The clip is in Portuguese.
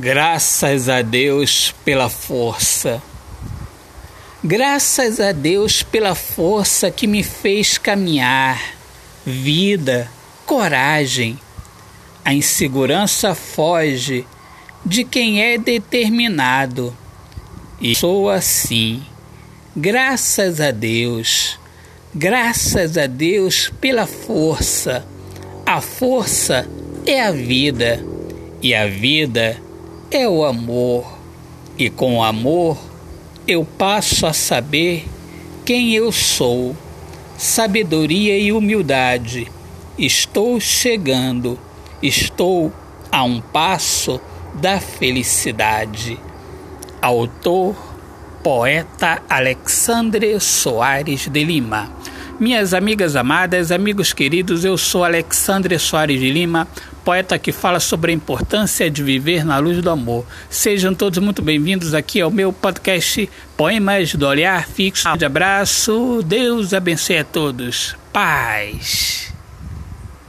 Graças a Deus pela força. Graças a Deus pela força que me fez caminhar, vida, coragem. A insegurança foge de quem é determinado. E sou assim. Graças a Deus. Graças a Deus pela força. A força é a vida. E a vida é o amor, e com o amor eu passo a saber quem eu sou. Sabedoria e humildade. Estou chegando, estou a um passo da felicidade. Autor, poeta Alexandre Soares de Lima. Minhas amigas amadas, amigos queridos, eu sou Alexandre Soares de Lima, poeta que fala sobre a importância de viver na luz do amor. Sejam todos muito bem-vindos aqui ao meu podcast Poemas do Olhar Fixo. Um abraço, Deus abençoe a todos. Paz.